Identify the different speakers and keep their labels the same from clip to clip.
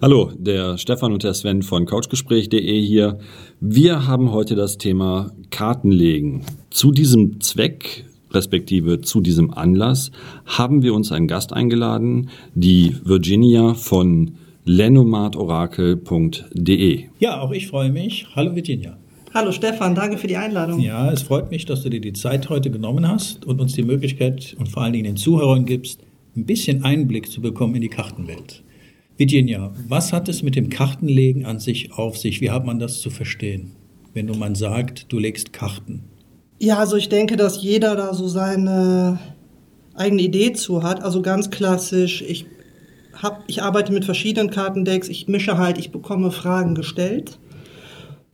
Speaker 1: Hallo, der Stefan und der Sven von couchgespräch.de hier. Wir haben heute das Thema Kartenlegen. Zu diesem Zweck respektive zu diesem Anlass haben wir uns einen Gast eingeladen, die Virginia von lenomartorakel.de.
Speaker 2: Ja, auch ich freue mich. Hallo Virginia.
Speaker 3: Hallo Stefan, danke für die Einladung.
Speaker 2: Ja, es freut mich, dass du dir die Zeit heute genommen hast und uns die Möglichkeit und vor allen Dingen den Zuhörern gibst, ein bisschen Einblick zu bekommen in die Kartenwelt. Virginia, was hat es mit dem Kartenlegen an sich auf sich? Wie hat man das zu verstehen, wenn du man sagt, du legst Karten?
Speaker 3: Ja, also ich denke, dass jeder da so seine eigene Idee zu hat. Also ganz klassisch, ich, hab, ich arbeite mit verschiedenen Kartendecks, ich mische halt, ich bekomme Fragen gestellt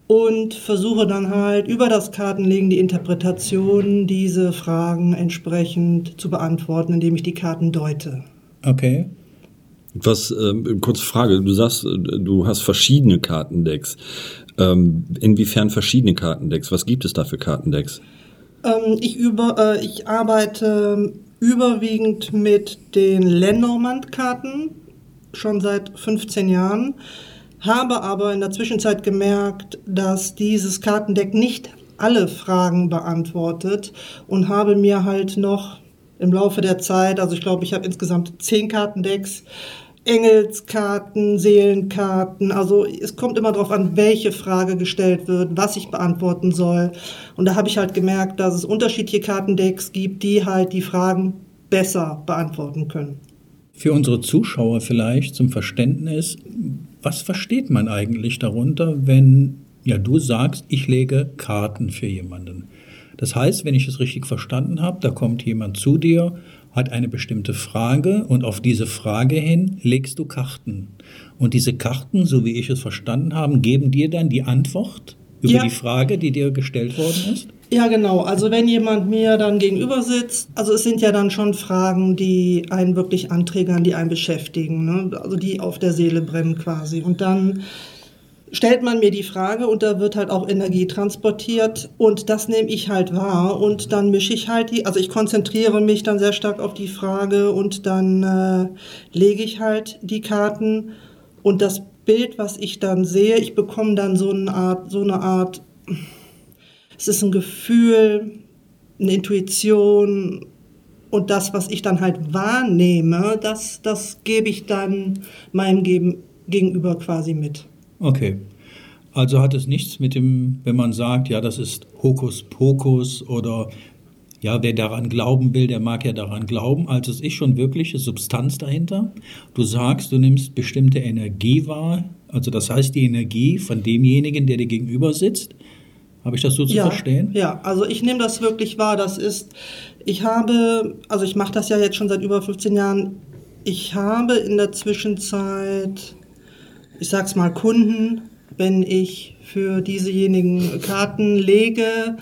Speaker 3: und versuche dann halt über das Kartenlegen die Interpretation diese Fragen entsprechend zu beantworten, indem ich die Karten deute.
Speaker 2: Okay.
Speaker 1: Was, äh, kurze Frage, du sagst, äh, du hast verschiedene Kartendecks. Ähm, inwiefern verschiedene Kartendecks? Was gibt es da für Kartendecks?
Speaker 3: Ähm, ich, über, äh, ich arbeite überwiegend mit den Lenormand-Karten, schon seit 15 Jahren, habe aber in der Zwischenzeit gemerkt, dass dieses Kartendeck nicht alle Fragen beantwortet und habe mir halt noch im Laufe der Zeit, also ich glaube, ich habe insgesamt zehn Kartendecks, Engelskarten, Seelenkarten. Also es kommt immer darauf an, welche Frage gestellt wird, was ich beantworten soll. Und da habe ich halt gemerkt, dass es unterschiedliche Kartendecks gibt, die halt die Fragen besser beantworten können.
Speaker 2: Für unsere Zuschauer vielleicht zum Verständnis, was versteht man eigentlich darunter, wenn ja du sagst, ich lege Karten für jemanden? Das heißt, wenn ich es richtig verstanden habe, da kommt jemand zu dir hat eine bestimmte Frage und auf diese Frage hin legst du Karten. Und diese Karten, so wie ich es verstanden habe, geben dir dann die Antwort über ja. die Frage, die dir gestellt worden ist?
Speaker 3: Ja, genau. Also wenn jemand mir dann gegenüber sitzt, also es sind ja dann schon Fragen, die einen wirklich anträgern, die einen beschäftigen, ne? also die auf der Seele brennen quasi. Und dann stellt man mir die Frage und da wird halt auch Energie transportiert und das nehme ich halt wahr und dann mische ich halt die, also ich konzentriere mich dann sehr stark auf die Frage und dann äh, lege ich halt die Karten und das Bild, was ich dann sehe, ich bekomme dann so eine Art, so eine Art, es ist ein Gefühl, eine Intuition und das, was ich dann halt wahrnehme, das, das gebe ich dann meinem Gegenüber quasi mit.
Speaker 2: Okay. Also hat es nichts mit dem, wenn man sagt, ja, das ist Hokuspokus oder ja, wer daran glauben will, der mag ja daran glauben. Also es ist schon wirkliche Substanz dahinter. Du sagst, du nimmst bestimmte Energie wahr. Also das heißt die Energie von demjenigen, der dir gegenüber sitzt. Habe ich das so zu
Speaker 3: ja,
Speaker 2: verstehen?
Speaker 3: Ja, also ich nehme das wirklich wahr. Das ist, ich habe, also ich mache das ja jetzt schon seit über 15 Jahren. Ich habe in der Zwischenzeit ich sag's mal, Kunden, wenn ich für diesejenigen Karten lege.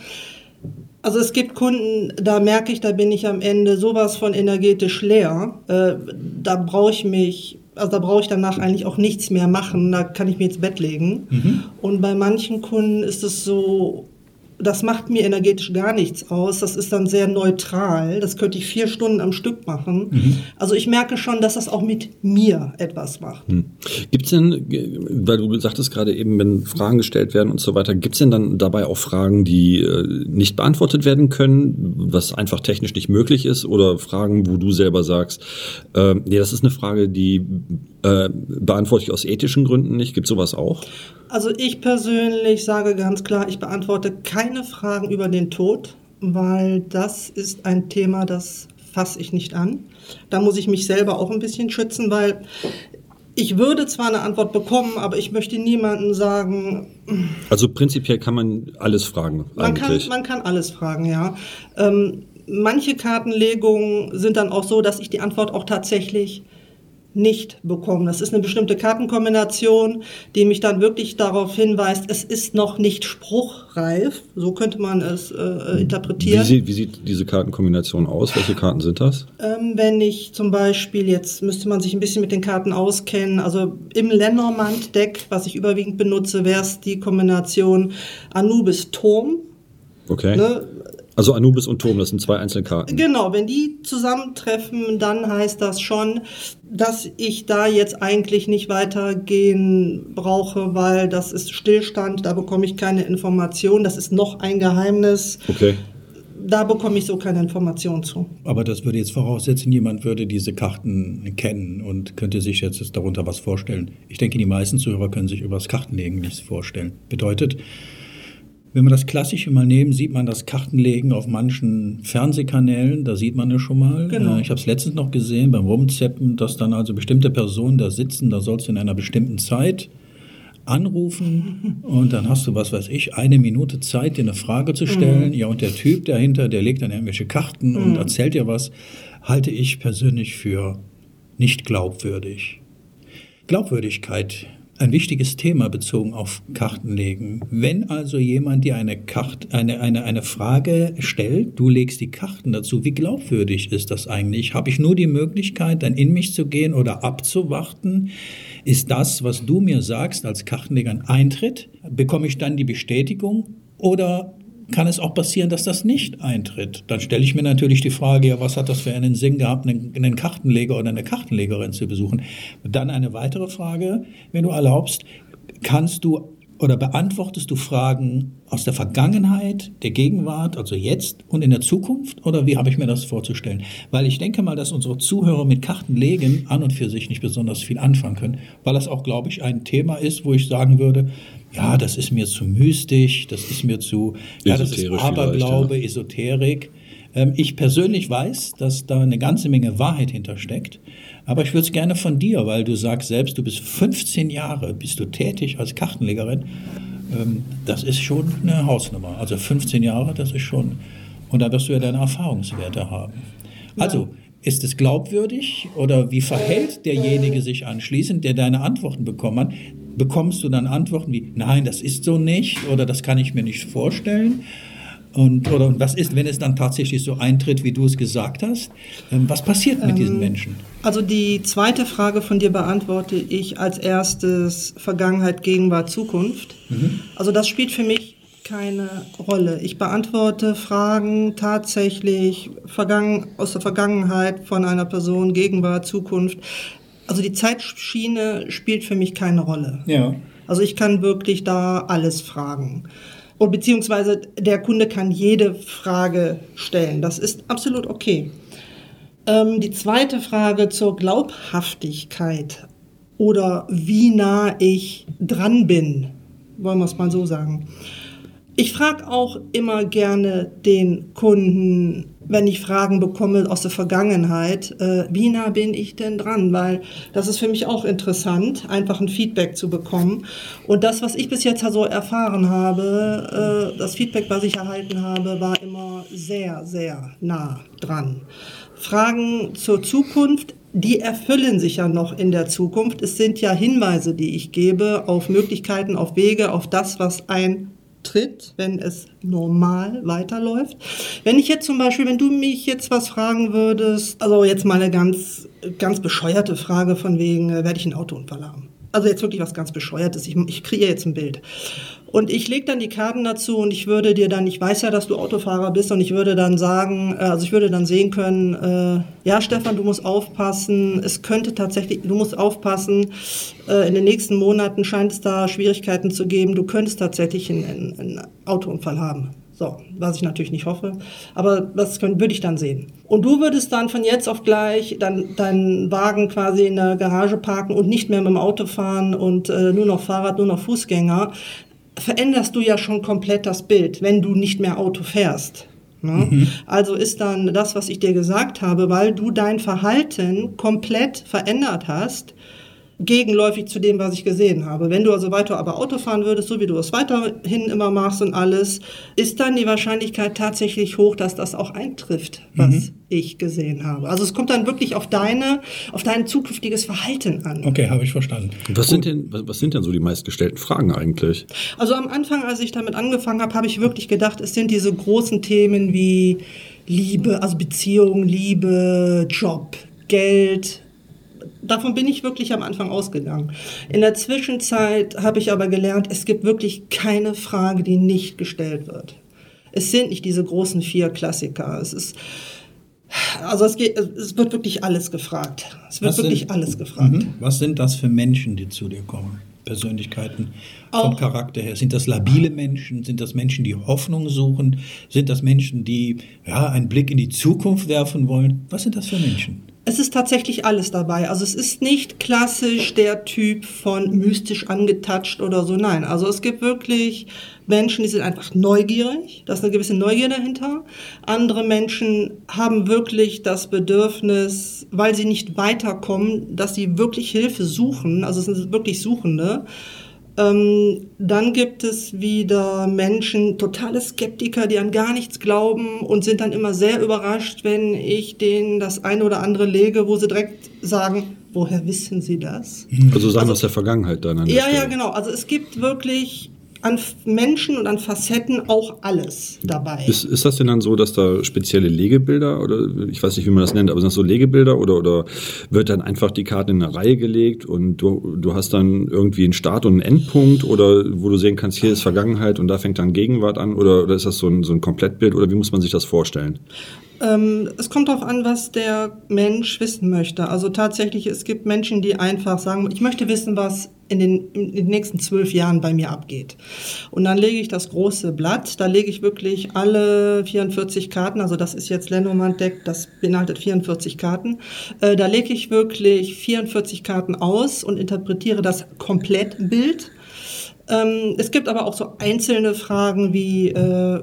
Speaker 3: Also es gibt Kunden, da merke ich, da bin ich am Ende sowas von energetisch leer. Äh, da brauche ich mich, also da brauche ich danach eigentlich auch nichts mehr machen. Da kann ich mir ins Bett legen. Mhm. Und bei manchen Kunden ist es so, das macht mir energetisch gar nichts aus. Das ist dann sehr neutral. Das könnte ich vier Stunden am Stück machen. Mhm. Also ich merke schon, dass das auch mit mir etwas macht. Mhm.
Speaker 1: Gibt es denn, weil du sagtest gerade eben, wenn Fragen gestellt werden und so weiter, gibt es denn dann dabei auch Fragen, die äh, nicht beantwortet werden können, was einfach technisch nicht möglich ist? Oder Fragen, wo du selber sagst, äh, nee, das ist eine Frage, die äh, beantworte ich aus ethischen Gründen nicht? Gibt sowas auch?
Speaker 3: Also ich persönlich sage ganz klar, ich beantworte keine Fragen über den Tod, weil das ist ein Thema, das fasse ich nicht an. Da muss ich mich selber auch ein bisschen schützen, weil ich würde zwar eine Antwort bekommen, aber ich möchte niemandem sagen.
Speaker 1: Also prinzipiell kann man alles fragen.
Speaker 3: Man, kann, man kann alles fragen, ja. Ähm, manche Kartenlegungen sind dann auch so, dass ich die Antwort auch tatsächlich nicht bekommen. Das ist eine bestimmte Kartenkombination, die mich dann wirklich darauf hinweist, es ist noch nicht spruchreif. So könnte man es äh, interpretieren.
Speaker 1: Wie sieht, wie sieht, diese Kartenkombination aus? Welche Karten sind das?
Speaker 3: Ähm, wenn ich zum Beispiel, jetzt müsste man sich ein bisschen mit den Karten auskennen, also im Lenormand-Deck, was ich überwiegend benutze, wäre es die Kombination Anubis-Turm.
Speaker 1: Okay.
Speaker 3: Ne?
Speaker 1: Also Anubis und Turm, das sind zwei einzelne Karten.
Speaker 3: Genau, wenn die zusammentreffen, dann heißt das schon, dass ich da jetzt eigentlich nicht weitergehen brauche, weil das ist Stillstand, da bekomme ich keine Information, das ist noch ein Geheimnis.
Speaker 1: Okay.
Speaker 3: Da bekomme ich so keine Information zu.
Speaker 2: Aber das würde jetzt voraussetzen, jemand würde diese Karten kennen und könnte sich jetzt darunter was vorstellen. Ich denke, die meisten Zuhörer können sich über das Kartenlegen nichts vorstellen. Bedeutet, wenn wir das Klassische mal nehmen, sieht man das Kartenlegen auf manchen Fernsehkanälen, da sieht man es schon mal.
Speaker 3: Genau.
Speaker 2: Äh, Ich habe es letztens noch gesehen beim Rumzeppen, dass dann also bestimmte Personen da sitzen, da sollst du in einer bestimmten Zeit anrufen und dann hast du, was weiß ich, eine Minute Zeit, dir eine Frage zu stellen. Ja, und der Typ dahinter, der legt dann irgendwelche Karten und erzählt dir was, halte ich persönlich für nicht glaubwürdig. Glaubwürdigkeit, ein wichtiges Thema bezogen auf Kartenlegen. Wenn also jemand dir eine, Karte, eine, eine, eine Frage stellt, du legst die Karten dazu, wie glaubwürdig ist das eigentlich? Habe ich nur die Möglichkeit, dann in mich zu gehen oder abzuwarten? Ist das, was du mir sagst, als Kartenleger ein Eintritt? Bekomme ich dann die Bestätigung? Oder kann es auch passieren, dass das nicht eintritt. Dann stelle ich mir natürlich die Frage, ja, was hat das für einen Sinn gehabt, einen, Kartenleger oder eine Kartenlegerin zu besuchen? Dann eine weitere Frage, wenn du erlaubst, kannst du oder beantwortest du Fragen aus der Vergangenheit, der Gegenwart, also jetzt und in der Zukunft? Oder wie habe ich mir das vorzustellen? Weil ich denke mal, dass unsere Zuhörer mit Kartenlegen an und für sich nicht besonders viel anfangen können, weil das auch, glaube ich, ein Thema ist, wo ich sagen würde, ja, das ist mir zu mystisch, das ist mir zu, ja, das ist Aberglaube, Esoterik. Ähm, Ich persönlich weiß, dass da eine ganze Menge Wahrheit hintersteckt. Aber ich würde es gerne von dir, weil du sagst selbst, du bist 15 Jahre, bist du tätig als Kartenlegerin. Ähm, Das ist schon eine Hausnummer. Also 15 Jahre, das ist schon. Und da wirst du ja deine Erfahrungswerte haben. Also, ist es glaubwürdig oder wie verhält derjenige sich anschließend, der deine Antworten bekommen hat? Bekommst du dann Antworten wie, nein, das ist so nicht oder das kann ich mir nicht vorstellen? Und, oder was ist, wenn es dann tatsächlich so eintritt, wie du es gesagt hast? Ähm, Was passiert mit diesen Menschen?
Speaker 3: Also die zweite Frage von dir beantworte ich als erstes Vergangenheit, Gegenwart, Zukunft. Also das spielt für mich keine Rolle. Ich beantworte Fragen tatsächlich vergangen, aus der Vergangenheit von einer Person, Gegenwart, Zukunft. Also die Zeitschiene spielt für mich keine Rolle.
Speaker 2: Ja.
Speaker 3: Also ich kann wirklich da alles fragen. Und beziehungsweise der Kunde kann jede Frage stellen. Das ist absolut okay. Ähm, die zweite Frage zur Glaubhaftigkeit oder wie nah ich dran bin, wollen wir es mal so sagen. Ich frage auch immer gerne den Kunden, wenn ich Fragen bekomme aus der Vergangenheit, äh, wie nah bin ich denn dran? Weil das ist für mich auch interessant, einfach ein Feedback zu bekommen. Und das, was ich bis jetzt so erfahren habe, äh, das Feedback, was ich erhalten habe, war immer sehr, sehr nah dran. Fragen zur Zukunft, die erfüllen sich ja noch in der Zukunft. Es sind ja Hinweise, die ich gebe auf Möglichkeiten, auf Wege, auf das, was eintritt, wenn es normal weiterläuft. Wenn ich jetzt zum Beispiel, wenn du mich jetzt was fragen würdest, also jetzt mal eine ganz, ganz bescheuerte Frage von wegen, äh, werde ich einen Autounfall haben? Also jetzt wirklich was ganz Bescheuertes. Ich, ich kriege jetzt ein Bild. Und ich lege dann die Karten dazu und ich würde dir dann, ich weiß ja, dass du Autofahrer bist und ich würde dann sagen, äh, also ich würde dann sehen können, äh, ja Stefan, du musst aufpassen, es könnte tatsächlich, du musst aufpassen, äh, in den nächsten Monaten scheint es da Schwierigkeiten zu geben, du könntest tatsächlich einen, einen, einen Autounfall haben. So, was ich natürlich nicht hoffe, aber das können, würde ich dann sehen. Und du würdest dann von jetzt auf gleich dann deinen Wagen quasi in der Garage parken und nicht mehr mit dem Auto fahren und äh, nur noch Fahrrad, nur noch Fußgänger. Veränderst du ja schon komplett das Bild, wenn du nicht mehr Auto fährst. Ne? Also ist dann das, was ich dir gesagt habe, weil du dein Verhalten komplett verändert hast, gegenläufig zu dem, was ich gesehen habe. Wenn du also weiter aber Auto fahren würdest, so wie du es weiterhin immer machst und alles, ist dann die Wahrscheinlichkeit tatsächlich hoch, dass das auch eintrifft, was ich gesehen habe. Also es kommt dann wirklich auf deine, auf dein zukünftiges Verhalten an.
Speaker 2: Okay, habe ich verstanden.
Speaker 1: Was sind, denn, was, was sind denn so die meistgestellten Fragen eigentlich?
Speaker 3: Also am Anfang, als ich damit angefangen habe, habe ich wirklich gedacht, es sind diese großen Themen wie Liebe, also Beziehung, Liebe, Job, Geld. Davon bin ich wirklich am Anfang ausgegangen. In der Zwischenzeit habe ich aber gelernt, es gibt wirklich keine Frage, die nicht gestellt wird. Es sind nicht diese großen vier Klassiker. Es ist, also es, geht, es wird wirklich alles gefragt. Es wird
Speaker 2: Was
Speaker 3: wirklich
Speaker 2: sind-
Speaker 3: alles gefragt.
Speaker 2: Mhm. Was sind das für Menschen, die zu dir kommen? Persönlichkeiten vom
Speaker 3: Auch-
Speaker 2: Charakter her. Sind das labile Menschen? Sind das Menschen, die Hoffnung suchen? Sind das Menschen, die ja, einen Blick in die Zukunft werfen wollen? Was sind das für Menschen?
Speaker 3: Es ist tatsächlich alles dabei. Also es ist nicht klassisch der Typ von mystisch angetatscht oder so. Nein, also es gibt wirklich Menschen, die sind einfach neugierig. Da ist eine gewisse Neugier dahinter. Andere Menschen haben wirklich das Bedürfnis, weil sie nicht weiterkommen, dass sie wirklich Hilfe suchen. Also es sind wirklich Suchende. Ähm, dann gibt es wieder Menschen, totale Skeptiker, die an gar nichts glauben und sind dann immer sehr überrascht, wenn ich denen das eine oder andere lege, wo sie direkt sagen, woher wissen sie das?
Speaker 1: Also Sachen aus der Vergangenheit dann an der
Speaker 3: Ja, ja,
Speaker 1: Stelle.
Speaker 3: genau. Also es gibt wirklich an Menschen und an Facetten auch alles dabei.
Speaker 1: Ist, ist das denn dann so, dass da spezielle Legebilder oder ich weiß nicht, wie man das nennt, aber sind das so Legebilder oder, oder wird dann einfach die Karte in eine Reihe gelegt und du, du hast dann irgendwie einen Start und einen Endpunkt oder wo du sehen kannst, hier ist Vergangenheit und da fängt dann Gegenwart an oder, oder ist das so ein, so ein Komplettbild oder wie muss man sich das vorstellen?
Speaker 3: Ähm, es kommt darauf an, was der Mensch wissen möchte. Also tatsächlich, es gibt Menschen, die einfach sagen, ich möchte wissen, was in den, in den nächsten zwölf Jahren bei mir abgeht. Und dann lege ich das große Blatt, da lege ich wirklich alle 44 Karten, also das ist jetzt Lenormand-Deck, das beinhaltet 44 Karten, äh, da lege ich wirklich 44 Karten aus und interpretiere das Komplettbild. Ähm, es gibt aber auch so einzelne Fragen wie, äh,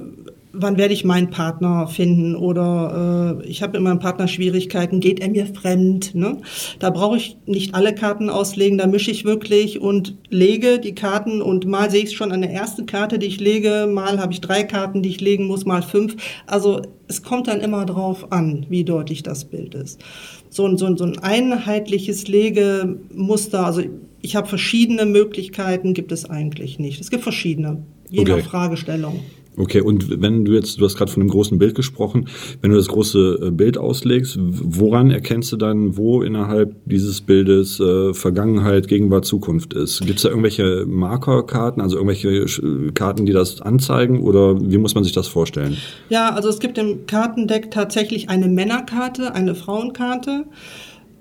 Speaker 3: wann werde ich meinen Partner finden oder äh, ich habe mit meinem Partner Schwierigkeiten, geht er mir fremd? Ne? Da brauche ich nicht alle Karten auslegen, da mische ich wirklich und lege die Karten und mal sehe ich es schon an der ersten Karte, die ich lege, mal habe ich drei Karten, die ich legen muss, mal fünf. Also es kommt dann immer drauf an, wie deutlich das Bild ist. So ein, so ein, so ein einheitliches Legemuster, also ich habe verschiedene Möglichkeiten, gibt es eigentlich nicht. Es gibt verschiedene, je
Speaker 1: Okay.
Speaker 3: nach Fragestellung.
Speaker 1: Okay, und wenn du jetzt, du hast gerade von einem großen Bild gesprochen, wenn du das große äh, Bild auslegst, woran erkennst du dann, wo innerhalb dieses Bildes äh, Vergangenheit, Gegenwart, Zukunft ist? Gibt es da irgendwelche Markerkarten, also irgendwelche Karten, die das anzeigen oder wie muss man sich das vorstellen?
Speaker 3: Ja, also es gibt im Kartendeck tatsächlich eine Männerkarte, eine Frauenkarte.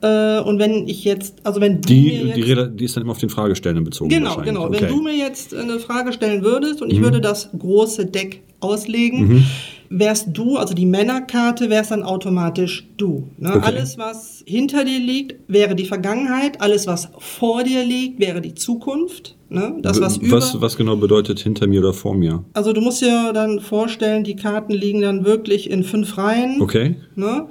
Speaker 3: Äh, und wenn ich jetzt, also wenn du mir
Speaker 1: Die,
Speaker 3: jetzt,
Speaker 1: die, die ist dann immer auf den Fragestellenden bezogen
Speaker 3: Genau, genau.
Speaker 1: Okay. Mhm.
Speaker 3: Wenn du mir jetzt eine Frage stellen würdest und ich würde das große Deck auslegen, wärst du, also die Männerkarte, wärst dann automatisch du. Ne?
Speaker 1: Okay.
Speaker 3: Alles, was hinter dir liegt, wäre die Vergangenheit. Alles, was vor dir liegt, wäre die Zukunft. Ne? Das, was
Speaker 1: was, was genau bedeutet hinter mir oder vor mir?
Speaker 3: Also du musst dir dann vorstellen, die Karten liegen dann wirklich in fünf Reihen.
Speaker 1: Okay.
Speaker 3: Ne?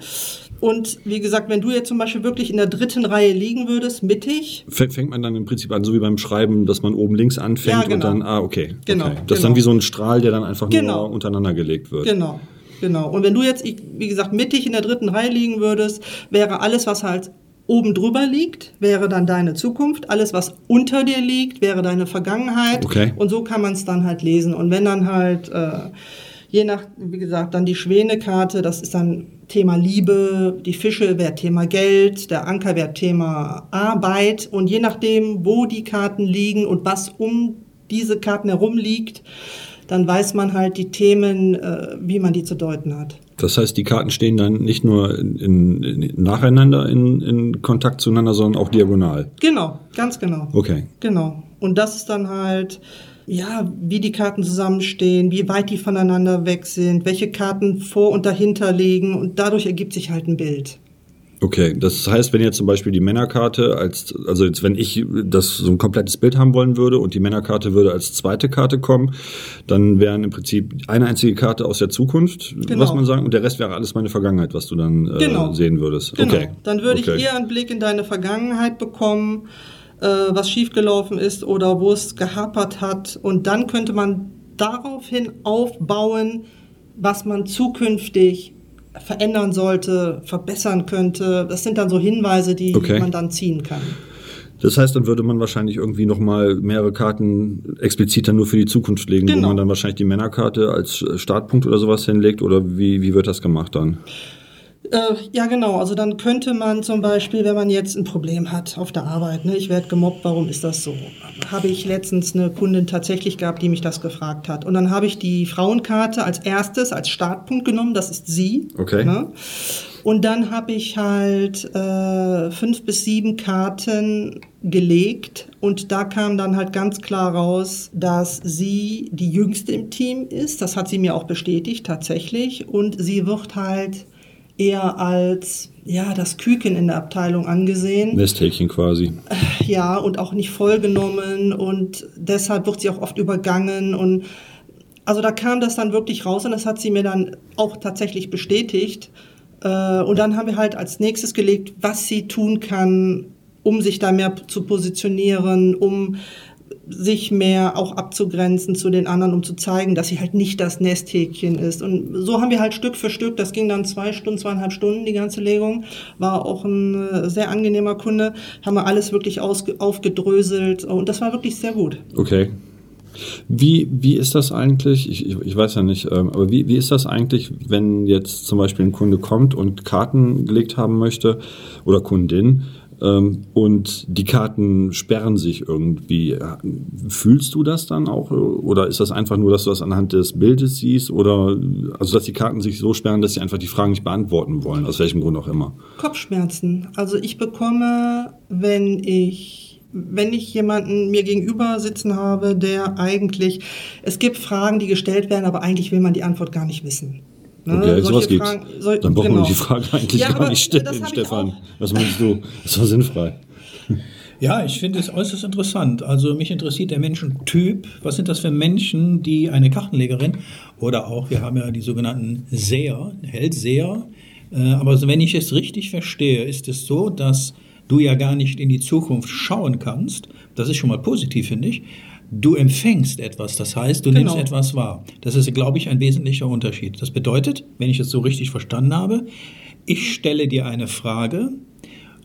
Speaker 3: Und wie gesagt, wenn du jetzt zum Beispiel wirklich in der dritten Reihe liegen würdest, mittig,
Speaker 1: Fängt man dann im Prinzip an, so wie beim Schreiben, dass man oben links anfängt
Speaker 3: Ja,
Speaker 1: und
Speaker 3: genau.
Speaker 1: dann, ah, okay.
Speaker 3: Genau,
Speaker 1: okay. Das ist dann
Speaker 3: genau.
Speaker 1: wie so ein Strahl, der dann einfach
Speaker 3: Genau.
Speaker 1: nur untereinander gelegt wird.
Speaker 3: Genau, genau. Und wenn du jetzt, wie gesagt, mittig in der dritten Reihe liegen würdest, wäre alles, was halt oben drüber liegt, wäre dann deine Zukunft. Alles, was unter dir liegt, wäre deine Vergangenheit.
Speaker 1: Okay.
Speaker 3: Und so kann man es dann halt lesen. Und wenn dann halt, äh, je nach, wie gesagt, dann die Schwäne-Karte, das ist dann Thema Liebe, die Fische wäre Thema Geld, der Anker wäre Thema Arbeit. Und je nachdem, wo die Karten liegen und was um diese Karten herum liegt, dann weiß man halt die Themen, äh, wie man die zu deuten hat.
Speaker 1: Das heißt, die Karten stehen dann nicht nur in, in, in, nacheinander in, in Kontakt zueinander, sondern auch diagonal.
Speaker 3: Genau, ganz genau.
Speaker 1: Okay.
Speaker 3: Genau. Und das ist dann halt, ja, wie die Karten zusammenstehen, wie weit die voneinander weg sind, welche Karten vor und dahinter liegen und dadurch ergibt sich halt ein Bild.
Speaker 1: Okay, das heißt, wenn jetzt zum Beispiel die Männerkarte als, also jetzt wenn ich das so ein komplettes Bild haben wollen würde und die Männerkarte würde als zweite Karte kommen, dann wären im Prinzip eine einzige Karte aus der Zukunft,
Speaker 3: Genau.
Speaker 1: was man sagen, und der Rest wäre alles meine Vergangenheit, was du dann äh,
Speaker 3: Genau.
Speaker 1: sehen würdest.
Speaker 3: Genau.
Speaker 1: Okay.
Speaker 3: Dann würde
Speaker 1: okay.
Speaker 3: ich eher einen Blick in deine Vergangenheit bekommen, äh, was schiefgelaufen ist oder wo es gehapert hat. Und dann könnte man daraufhin aufbauen, was man zukünftig verändern sollte, verbessern könnte. Das sind dann so Hinweise, die
Speaker 1: Okay.
Speaker 3: man dann ziehen kann.
Speaker 1: Das heißt, dann würde man wahrscheinlich irgendwie nochmal mehrere Karten explizit dann nur für die Zukunft legen, wo
Speaker 3: Genau.
Speaker 1: man dann wahrscheinlich die Männerkarte als Startpunkt oder sowas hinlegt oder wie, wie wird das gemacht dann?
Speaker 3: Äh, ja, genau. Also dann könnte man zum Beispiel, wenn man jetzt ein Problem hat auf der Arbeit, ne, ich werde gemobbt, warum ist das so? Habe ich letztens eine Kundin tatsächlich gehabt, die mich das gefragt hat. Und dann habe ich die Frauenkarte als erstes, als Startpunkt genommen, das ist sie.
Speaker 1: Okay.
Speaker 3: Ne? Und dann habe ich halt äh, fünf bis sieben Karten gelegt und da kam dann halt ganz klar raus, dass sie die jüngste im Team ist. Das hat sie mir auch bestätigt tatsächlich und sie wird halt eher als ja, das Küken in der Abteilung angesehen.
Speaker 1: Nesthäkchen quasi.
Speaker 3: Ja, und auch nicht vollgenommen und deshalb wird sie auch oft übergangen und also da kam das dann wirklich raus und das hat sie mir dann auch tatsächlich bestätigt. Äh, und dann haben wir halt als nächstes gelegt, was sie tun kann, um sich da mehr zu positionieren, um sich mehr auch abzugrenzen zu den anderen, um zu zeigen, dass sie halt nicht das Nesthäkchen ist. Und so haben wir halt Stück für Stück, das ging dann zwei Stunden, zweieinhalb Stunden, die ganze Legung, war auch ein äh, sehr angenehmer Kunde, haben wir alles wirklich aufgedröselt und das war wirklich sehr gut.
Speaker 1: Okay. Wie, wie ist das eigentlich? Ich, ich, ich weiß ja nicht, ähm, aber wie, wie ist das eigentlich, wenn jetzt zum Beispiel ein Kunde kommt und Karten gelegt haben möchte oder Kundin? Ähm, und die Karten sperren sich irgendwie. Fühlst du das dann auch? Oder ist das einfach nur, dass du das anhand des Bildes siehst? Oder also dass die Karten sich so sperren, dass sie einfach die Fragen nicht beantworten wollen, aus welchem Grund auch immer?
Speaker 3: Kopfschmerzen. Also ich bekomme, wenn ich wenn ich jemanden mir gegenüber sitzen habe, der eigentlich, es gibt Fragen, die gestellt werden, aber eigentlich will man die Antwort gar nicht wissen.
Speaker 1: Ne? Okay, sowas gibt's. Soll, Dann brauchen genau. wir die Frage eigentlich ja, gar nicht stellen, Stefan. Was meinst du? Das war sinnfrei.
Speaker 2: Ja, ich finde es äußerst interessant. Also mich interessiert der Menschentyp. Was sind das für Menschen, die eine Kartenlegerin oder auch, wir haben ja die sogenannten Seher, Hellseher. Äh, aber wenn ich es richtig verstehe, ist es so, dass du ja gar nicht in die Zukunft schauen kannst. Das ist schon mal positiv, finde ich. Du empfängst etwas, das heißt, du genau. nimmst etwas wahr. Das ist, glaube ich, ein wesentlicher Unterschied. Das bedeutet, wenn ich es so richtig verstanden habe, ich stelle dir eine Frage,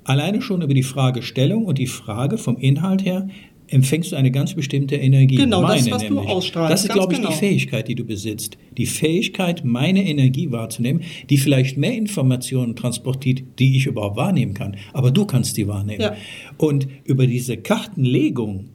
Speaker 2: alleine schon über die Fragestellung und die Frage vom Inhalt her empfängst du eine ganz bestimmte Energie.
Speaker 3: Genau, meine das, was nämlich. du ausstrahlst.
Speaker 2: Das ist, glaube ich, genau. die Fähigkeit, die du besitzt. Die Fähigkeit, meine Energie wahrzunehmen, die vielleicht mehr Informationen transportiert, die ich überhaupt wahrnehmen kann. Aber du kannst die wahrnehmen. Ja. Und über diese Kartenlegung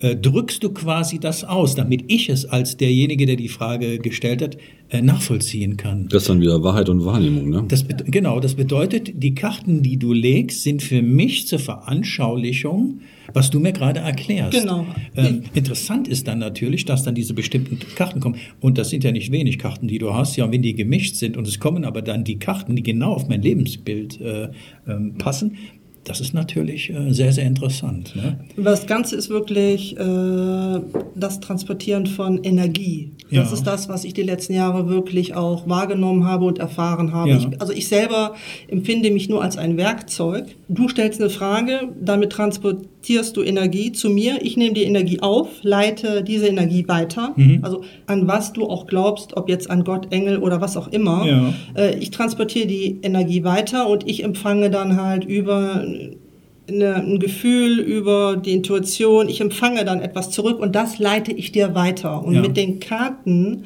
Speaker 2: äh, drückst du quasi das aus, damit ich es als derjenige, der die Frage gestellt hat, äh, nachvollziehen kann.
Speaker 1: Das ist dann wieder Wahrheit und Wahrnehmung, ne?
Speaker 2: Das genau, das bedeutet, die Karten, die du legst, sind für mich zur Veranschaulichung, was du mir gerade erklärst.
Speaker 3: Genau.
Speaker 2: Ähm, interessant ist dann natürlich, dass dann diese bestimmten Karten kommen. Und das sind ja nicht wenig Karten, die du hast. Ja, und wenn die gemischt sind und es kommen aber dann die Karten, die genau auf mein Lebensbild äh, ähm, passen, das ist natürlich äh, sehr, sehr interessant. Ne?
Speaker 3: Das Ganze ist wirklich äh, das Transportieren von Energie. Ja. Das ist das, was ich die letzten Jahre wirklich auch wahrgenommen habe und erfahren habe. Ja. Ich, also ich selber empfinde mich nur als ein Werkzeug. Du stellst eine Frage, damit transportierst du Energie zu mir. Ich nehme die Energie auf, leite diese Energie weiter. Mhm. Also an was du auch glaubst, ob jetzt an Gott, Engel oder was auch immer. Ja. Äh, ich transportiere die Energie weiter und ich empfange dann halt über eine, ein Gefühl, über die Intuition. Ich empfange dann etwas zurück und das leite ich dir weiter. Und ja. mit den Karten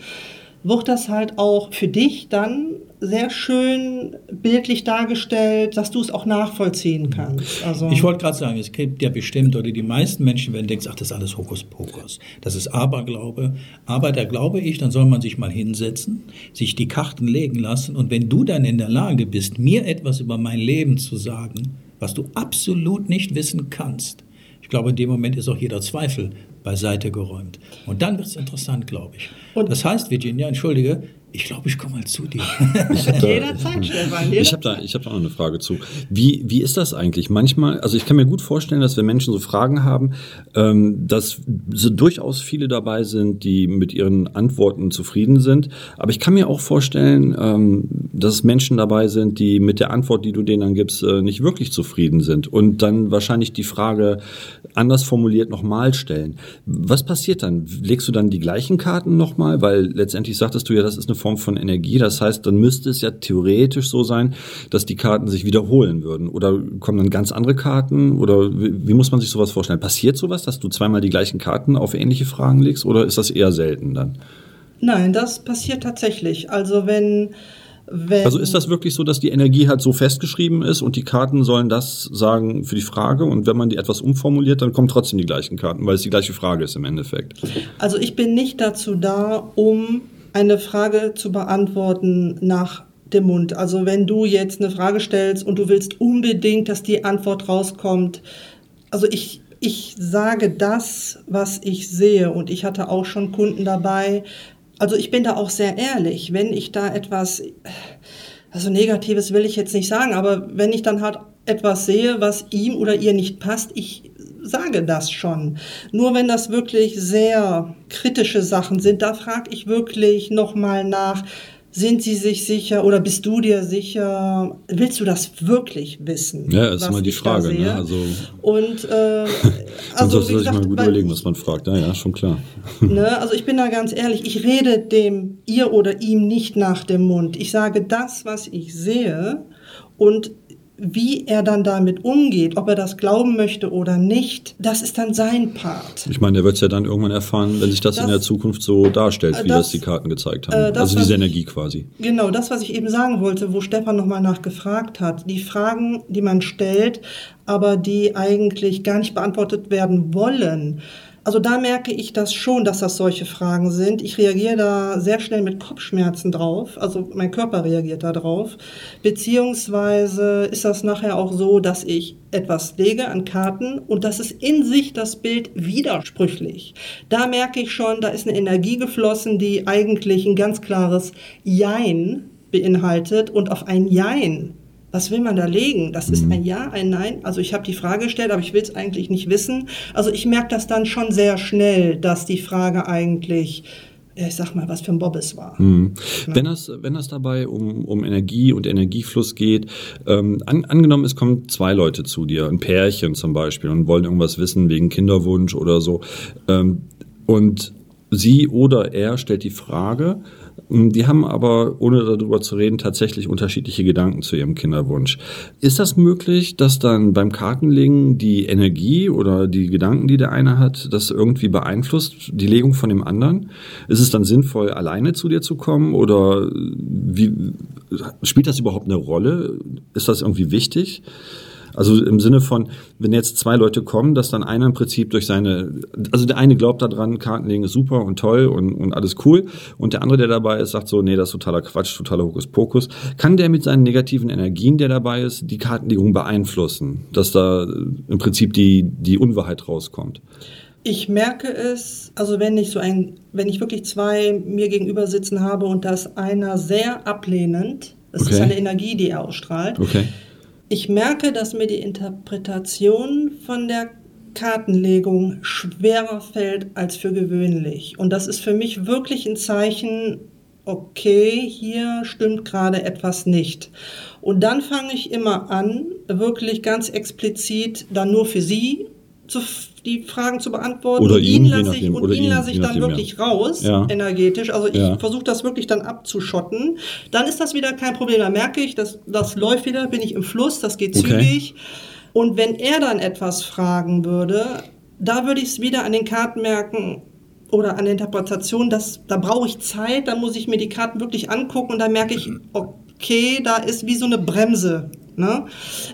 Speaker 3: wird das halt auch für dich dann sehr schön bildlich dargestellt, dass du es auch nachvollziehen kannst.
Speaker 2: Also ich wollte gerade sagen, es gibt ja bestimmt, oder die meisten Menschen werden denken, ach, das ist alles Hokuspokus. Das ist Aberglaube. Aber da glaube ich, dann soll man sich mal hinsetzen, sich die Karten legen lassen und wenn du dann in der Lage bist, mir etwas über mein Leben zu sagen, was du absolut nicht wissen kannst. Ich glaube, in dem Moment ist auch jeder Zweifel beiseite geräumt. Und dann wird es interessant, glaube ich. Und das heißt, Virginia, entschuldige, ich glaube, ich komme mal zu dir.
Speaker 1: Ich da, Jederzeit, Stefan. Ich habe da, ich hab da auch eine Frage zu. Wie, wie ist das eigentlich? Manchmal, also ich kann mir gut vorstellen, dass wenn Menschen so Fragen haben, ähm, dass so durchaus viele dabei sind, die mit ihren Antworten zufrieden sind. Aber ich kann mir auch vorstellen, ähm, dass es Menschen dabei sind, die mit der Antwort, die du denen dann gibst, äh, nicht wirklich zufrieden sind und dann wahrscheinlich die Frage anders formuliert nochmal stellen. Was passiert dann? Legst du dann die gleichen Karten nochmal? Weil letztendlich sagtest du ja, das ist eine Form von Energie. Das heißt, dann müsste es ja theoretisch so sein, dass die Karten sich wiederholen würden. Oder kommen dann ganz andere Karten? Oder wie, wie muss man sich sowas vorstellen? Passiert sowas, dass du zweimal die gleichen Karten auf ähnliche Fragen legst? Oder ist das eher selten dann?
Speaker 3: Nein, das passiert tatsächlich. Also wenn Wenn,
Speaker 1: Also ist das wirklich so, dass die Energie halt so festgeschrieben ist und die Karten sollen das sagen für die Frage und wenn man die etwas umformuliert, dann kommen trotzdem die gleichen Karten, weil es die gleiche Frage ist im Endeffekt.
Speaker 3: Also ich bin nicht dazu da, um eine Frage zu beantworten nach dem Mund. Also wenn du jetzt eine Frage stellst und du willst unbedingt, dass die Antwort rauskommt. Also ich, ich sage das, was ich sehe und ich hatte auch schon Kunden dabei. Also ich bin da auch sehr ehrlich. Wenn ich da etwas, also Negatives will ich jetzt nicht sagen, aber wenn ich dann halt etwas sehe, was ihm oder ihr nicht passt, ich sage das schon. Nur wenn das wirklich sehr kritische Sachen sind, da frage ich wirklich nochmal nach, sind sie sich sicher oder bist du dir sicher? Willst du das wirklich wissen?
Speaker 1: Ja, ist immer die Frage. Ne? Also
Speaker 3: Und äh, also
Speaker 1: sollte sich mal gut
Speaker 3: weil
Speaker 1: überlegen, was man fragt. Ja, ja, schon klar.
Speaker 3: Ne? Also ich bin da ganz ehrlich, ich rede dem ihr oder ihm nicht nach dem Mund. Ich sage das, was ich sehe und wie er dann damit umgeht, ob er das glauben möchte oder nicht, das ist dann sein Part.
Speaker 1: Ich meine, der wird es ja dann irgendwann erfahren, wenn sich das, in
Speaker 3: Das-
Speaker 1: der Zukunft so darstellt, wie das,
Speaker 3: das-
Speaker 1: die Karten gezeigt haben.
Speaker 3: äh, das,
Speaker 1: also diese
Speaker 3: ich-
Speaker 1: Energie quasi.
Speaker 3: Genau, das, was ich eben sagen wollte, wo Stefan nochmal nachgefragt hat. Die Fragen, die man stellt, aber die eigentlich gar nicht beantwortet werden wollen. Also da merke ich das schon, dass das solche Fragen sind. Ich reagiere da sehr schnell mit Kopfschmerzen drauf. Also mein Körper reagiert da drauf. Beziehungsweise ist das nachher auch so, dass ich etwas lege an Karten und das ist in sich das Bild widersprüchlich. Da merke ich schon, da ist eine Energie geflossen, die eigentlich ein ganz klares Jein beinhaltet und auf ein Jein. Was will man da legen? Das ist ein Ja, ein Nein. Also ich habe die Frage gestellt, aber ich will es eigentlich nicht wissen. Also ich merke das dann schon sehr schnell, dass die Frage eigentlich, ich sag mal, was für ein Bobbes war.
Speaker 1: Mhm. Wenn das, wenn das dabei um, um Energie und Energiefluss geht, ähm, an, angenommen, es kommen zwei Leute zu dir, ein Pärchen zum Beispiel, und wollen irgendwas wissen wegen Kinderwunsch oder so, ähm, und sie oder er stellt die Frage, die haben aber, ohne darüber zu reden, tatsächlich unterschiedliche Gedanken zu ihrem Kinderwunsch. Ist das möglich, dass dann beim Kartenlegen die Energie oder die Gedanken, die der eine hat, das irgendwie beeinflusst, die Legung von dem anderen? Ist es dann sinnvoll, alleine zu dir zu kommen oder wie, spielt das überhaupt eine Rolle? Ist das irgendwie wichtig? Also im Sinne von, wenn jetzt zwei Leute kommen, dass dann einer im Prinzip durch seine, also der eine glaubt daran, Kartenlegen ist super und toll und, und alles cool und der andere, der dabei ist, sagt so, nee, das ist totaler Quatsch, totaler Hokuspokus. Kann der mit seinen negativen Energien, der dabei ist, die Kartenlegung beeinflussen, dass da im Prinzip die, die Unwahrheit rauskommt?
Speaker 3: Ich merke es, also wenn ich so ein, wenn ich wirklich zwei mir gegenüber sitzen habe und da ist einer sehr ablehnend, das ist
Speaker 1: Okay.
Speaker 3: eine Energie, die er ausstrahlt.
Speaker 1: Okay.
Speaker 3: Ich merke, dass mir die Interpretation von der Kartenlegung schwerer fällt als für gewöhnlich. Und das ist für mich wirklich ein Zeichen, okay, hier stimmt gerade etwas nicht. Und dann fange ich immer an, wirklich ganz explizit dann nur für sie zu, die Fragen zu beantworten.
Speaker 1: Oder
Speaker 3: und
Speaker 1: ihn, je
Speaker 3: lasse ich, und ihn
Speaker 1: ihn,
Speaker 3: lasse ich dann
Speaker 1: nachdem,
Speaker 3: wirklich
Speaker 1: ja.
Speaker 3: raus,
Speaker 1: Ja.
Speaker 3: energetisch. Also ich
Speaker 1: Ja.
Speaker 3: versuche das wirklich dann abzuschotten. Dann ist das wieder kein Problem. Dann merke ich, dass das läuft wieder, bin ich im Fluss, das geht
Speaker 1: Okay.
Speaker 3: zügig. Und wenn er dann etwas fragen würde, da würde ich es wieder an den Karten merken oder an der Interpretation, dass, da brauche ich Zeit, da muss ich mir die Karten wirklich angucken und dann merke ich, okay, da ist wie so eine Bremse. Ne?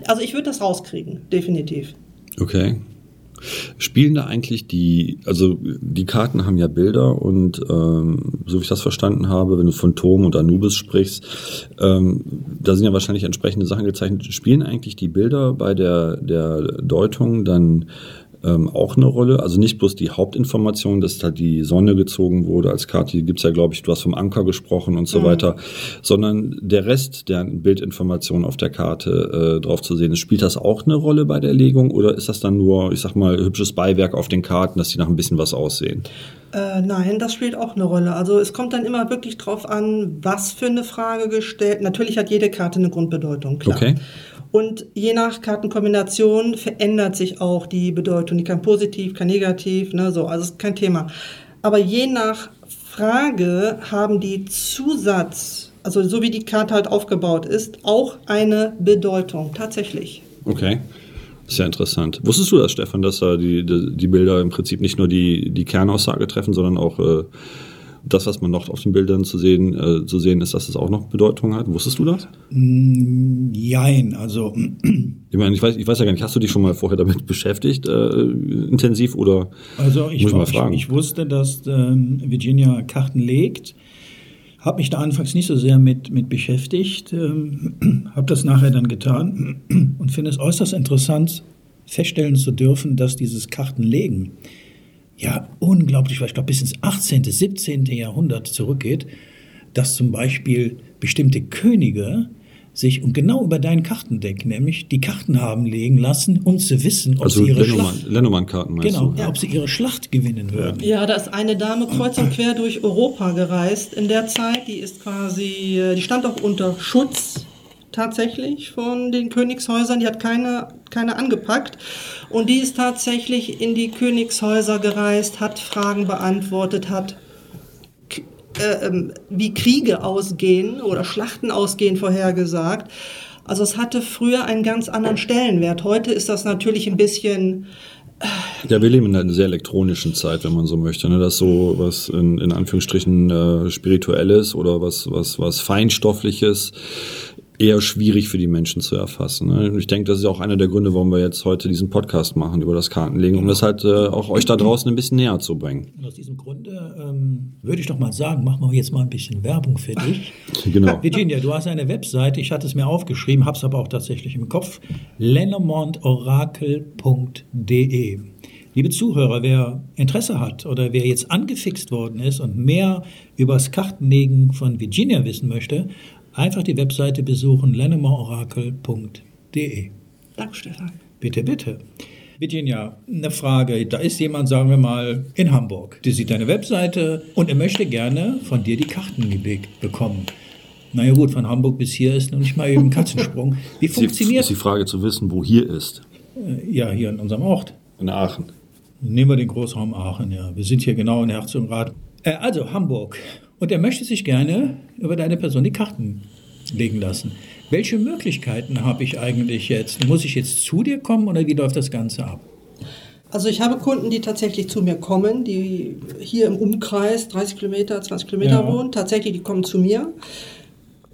Speaker 3: Also ich würde das rauskriegen, definitiv.
Speaker 1: Okay. Spielen da eigentlich die, also die Karten haben ja Bilder und ähm, so wie ich das verstanden habe, wenn du von Tom und Anubis sprichst, ähm, da sind ja wahrscheinlich entsprechende Sachen gezeichnet. Spielen eigentlich die Bilder bei der, der Deutung dann ähm, auch eine Rolle? Also nicht bloß die Hauptinformation, dass da die Sonne gezogen wurde als Karte, die gibt's ja, glaube ich, du hast vom Anker gesprochen und so weiter, sondern der Rest der Bildinformation auf der Karte äh, drauf zu sehen ist. Spielt das auch eine Rolle bei der Legung oder ist das dann nur, ich sag mal, hübsches Beiwerk auf den Karten, dass die nach ein bisschen was aussehen?
Speaker 3: Äh, nein, das spielt auch eine Rolle. Also es kommt dann immer wirklich drauf an, was für eine Frage gestellt. Natürlich hat jede Karte eine Grundbedeutung, klar.
Speaker 1: Okay.
Speaker 3: Und je nach Kartenkombination verändert sich auch die Bedeutung. Die kann positiv, kann negativ, ne, so, also ist kein Thema. Aber je nach Frage haben die Zusatz, also so wie die Karte halt aufgebaut ist, auch eine Bedeutung, tatsächlich.
Speaker 1: Okay. Ja interessant. Wusstest du das, Stefan, dass da die, die, die Bilder im Prinzip nicht nur die, die Kernaussage treffen, sondern auch äh, das, was man noch auf den Bildern zu sehen, äh, zu sehen ist, dass es auch noch Bedeutung hat. Wusstest du das?
Speaker 2: Jein, also
Speaker 1: Ich meine, ich weiß, ich weiß ja gar nicht, hast du dich schon mal vorher damit beschäftigt, äh, intensiv oder
Speaker 2: Also ich,
Speaker 1: muss ich mal
Speaker 2: ich,
Speaker 1: fragen?
Speaker 2: ich wusste, dass ähm, Virginia Karten legt, habe mich da anfangs nicht so sehr mit, mit beschäftigt, ähm, habe das nachher dann getan und finde es äußerst interessant, feststellen zu dürfen, dass dieses Kartenlegen ja unglaublich, weil ich glaube bis ins 18., 17. Jahrhundert zurückgeht, dass zum Beispiel bestimmte Könige sich und genau über dein Kartendeck nämlich die Karten haben legen lassen, um zu wissen, ob
Speaker 1: also
Speaker 2: sie ihre
Speaker 1: Lenormand-
Speaker 2: Schlacht
Speaker 1: meinst
Speaker 2: Genau,
Speaker 1: du?
Speaker 2: ob sie ihre Schlacht gewinnen würden.
Speaker 3: Ja, da ist eine Dame kreuz und quer durch Europa gereist in der Zeit. Die ist quasi, äh, die stand auch unter Schutz tatsächlich von den Königshäusern. Die hat keine, keine angepackt. Und die ist tatsächlich in die Königshäuser gereist, hat Fragen beantwortet, hat äh, ähm, wie Kriege ausgehen oder Schlachten ausgehen vorhergesagt. Also es hatte früher einen ganz anderen Stellenwert. Heute ist das natürlich ein bisschen
Speaker 1: Ja, wir leben in einer sehr elektronischen Zeit, wenn man so möchte. Ne? Das so was in, in Anführungsstrichen äh, spirituelles oder was was was feinstoffliches eher schwierig für die Menschen zu erfassen. Ne? Und Ich denke, das ist auch einer der Gründe, warum wir jetzt heute diesen Podcast machen über das Kartenlegen, um das halt äh, auch euch da draußen ein bisschen näher zu bringen.
Speaker 2: Und aus diesem Grunde ähm, würde ich doch mal sagen, machen wir jetzt mal ein bisschen Werbung für dich.
Speaker 1: Genau.
Speaker 2: Virginia, du hast eine Webseite, ich hatte es mir aufgeschrieben, habe es aber auch tatsächlich im Kopf, lenormandorakel.de. Liebe Zuhörer, wer Interesse hat oder wer jetzt angefixt worden ist und mehr über das Kartenlegen von Virginia wissen möchte, einfach die Webseite besuchen, lenormandorakel.de.
Speaker 3: Danke, Stefan.
Speaker 2: Bitte, bitte. Virginia, eine Frage. Da ist jemand, sagen wir mal, in Hamburg. Der sieht deine Webseite und er möchte gerne von dir die Karten gebickt bekommen. Naja gut, von Hamburg bis hier ist noch nicht mal eben ein Katzensprung. Wie
Speaker 1: Ist die,
Speaker 2: funktioniert
Speaker 1: ist die Frage zu wissen, wo hier ist.
Speaker 2: äh, ja hier in unserem Ort?
Speaker 1: In Aachen.
Speaker 2: Nehmen wir den Großraum Aachen, ja. Wir sind hier genau in Herzogenrath. Äh, also Hamburg. Und er möchte sich gerne über deine Person die Karten legen lassen. Welche Möglichkeiten habe ich eigentlich jetzt? Muss ich jetzt zu dir kommen oder wie läuft das Ganze ab?
Speaker 3: Also ich habe Kunden, die tatsächlich zu mir kommen, die hier im Umkreis 30 Kilometer, 20 Kilometer
Speaker 2: Ja.
Speaker 3: wohnen. Tatsächlich, die kommen zu mir.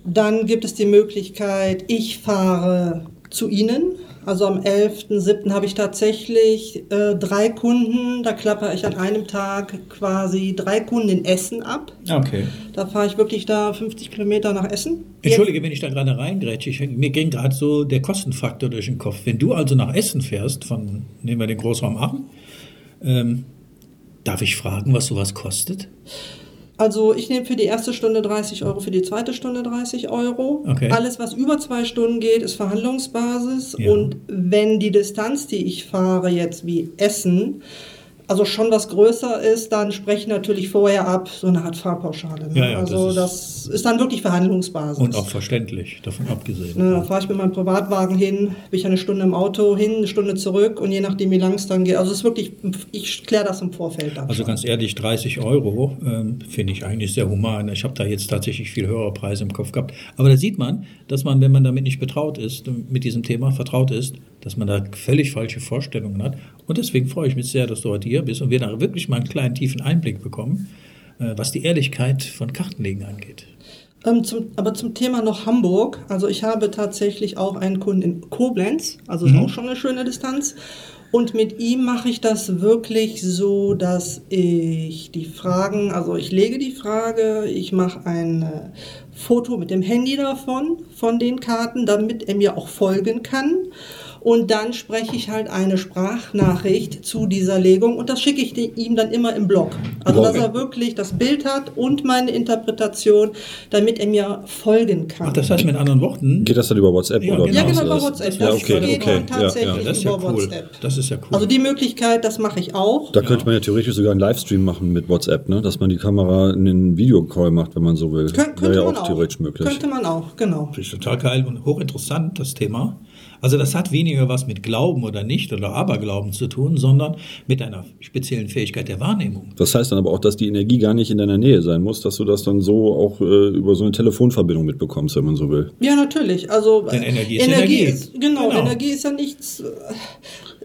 Speaker 3: Dann gibt es die Möglichkeit, ich fahre zu Ihnen. Also am 11.07. habe ich tatsächlich äh, drei Kunden. Da klapper ich an einem Tag quasi drei Kunden in Essen ab.
Speaker 2: Okay.
Speaker 3: Da fahre ich wirklich da 50 Kilometer nach Essen.
Speaker 2: Entschuldige, wenn ich da gerade reingrätsche. Ich, mir ging gerade so der Kostenfaktor durch den Kopf. Wenn du also nach Essen fährst, von, nehmen wir den Großraum Aachen, ähm, darf ich fragen, was sowas kostet?
Speaker 3: Also ich nehme für die erste Stunde 30 Euro, für die zweite Stunde 30 Euro.
Speaker 2: Okay.
Speaker 3: Alles, was über zwei Stunden geht, ist Verhandlungsbasis.
Speaker 2: Ja.
Speaker 3: Und wenn die Distanz, die ich fahre, jetzt wie Essen, also schon was größer ist, dann spreche ich natürlich vorher ab, so eine Art Fahrpauschale. Ne?
Speaker 2: Ja, ja,
Speaker 3: also
Speaker 2: das
Speaker 3: das ist, dann wirklich Verhandlungsbasis.
Speaker 2: Und auch verständlich, davon abgesehen.
Speaker 3: Ne, da fahre ich mit meinem Privatwagen hin, bin ich eine Stunde im Auto hin, eine Stunde zurück und je nachdem, wie lang es dann geht. Also es ist wirklich, ich kläre das im Vorfeld ab.
Speaker 2: Also ganz ehrlich, 30 Euro ähm, finde ich eigentlich sehr human. Ich habe da jetzt tatsächlich viel höhere Preise im Kopf gehabt. Aber da sieht man, dass man, wenn man damit nicht betraut ist, mit diesem Thema vertraut ist, dass man da völlig falsche Vorstellungen hat. Und deswegen freue ich mich sehr, dass du heute hier bist und wir da wirklich mal einen kleinen tiefen Einblick bekommen, äh, was die Ehrlichkeit von Kartenlegen angeht.
Speaker 3: Ähm, zum, aber zum Thema noch Hamburg. Also ich habe tatsächlich auch einen Kunden in Koblenz, also ist auch schon eine schöne Distanz. Und mit ihm mache ich das wirklich so, dass ich die Fragen, also ich lege die Frage, ich mache ein äh, Foto mit dem Handy davon, von den Karten, damit er mir auch folgen kann. Und dann spreche ich halt eine Sprachnachricht zu dieser Legung und das schicke ich ihm dann immer im Blog. Also dass er wirklich das Bild hat und meine Interpretation, damit er mir folgen kann.
Speaker 2: Ach, das heißt mit anderen Worten,
Speaker 1: Geht das dann über WhatsApp
Speaker 2: Ja,
Speaker 1: oder
Speaker 2: genau.
Speaker 3: ja, genau, über? WhatsApp.
Speaker 1: Ja,
Speaker 3: Das
Speaker 1: okay,
Speaker 3: geht
Speaker 1: okay.
Speaker 3: tatsächlich
Speaker 1: Ja, ja.
Speaker 2: das ist ja
Speaker 3: über
Speaker 2: cool.
Speaker 3: WhatsApp.
Speaker 2: Das ist ja cool.
Speaker 3: Also die Möglichkeit, das mache ich auch.
Speaker 1: Da könnte man ja theoretisch sogar einen Livestream machen mit WhatsApp, ne? dass man die Kamera in den Videocall macht, wenn man so will.
Speaker 3: Kön
Speaker 1: Wäre
Speaker 3: könnte
Speaker 1: ja
Speaker 3: man
Speaker 1: auch
Speaker 3: auch.
Speaker 1: theoretisch möglich.
Speaker 3: Könnte man auch, genau.
Speaker 2: Das ist total geil und hochinteressant, das Thema. Also das hat weniger was mit Glauben oder nicht oder Aberglauben zu tun, sondern mit einer speziellen Fähigkeit der Wahrnehmung.
Speaker 1: Das heißt dann aber auch, dass die Energie gar nicht in deiner Nähe sein muss, dass du das dann so auch äh, über so eine Telefonverbindung mitbekommst, wenn man so will.
Speaker 3: Ja, natürlich. Also
Speaker 2: Denn
Speaker 3: äh,
Speaker 2: Energie ist Energie.
Speaker 3: ist genau,
Speaker 2: Genau.
Speaker 3: Energie ist ja nichts.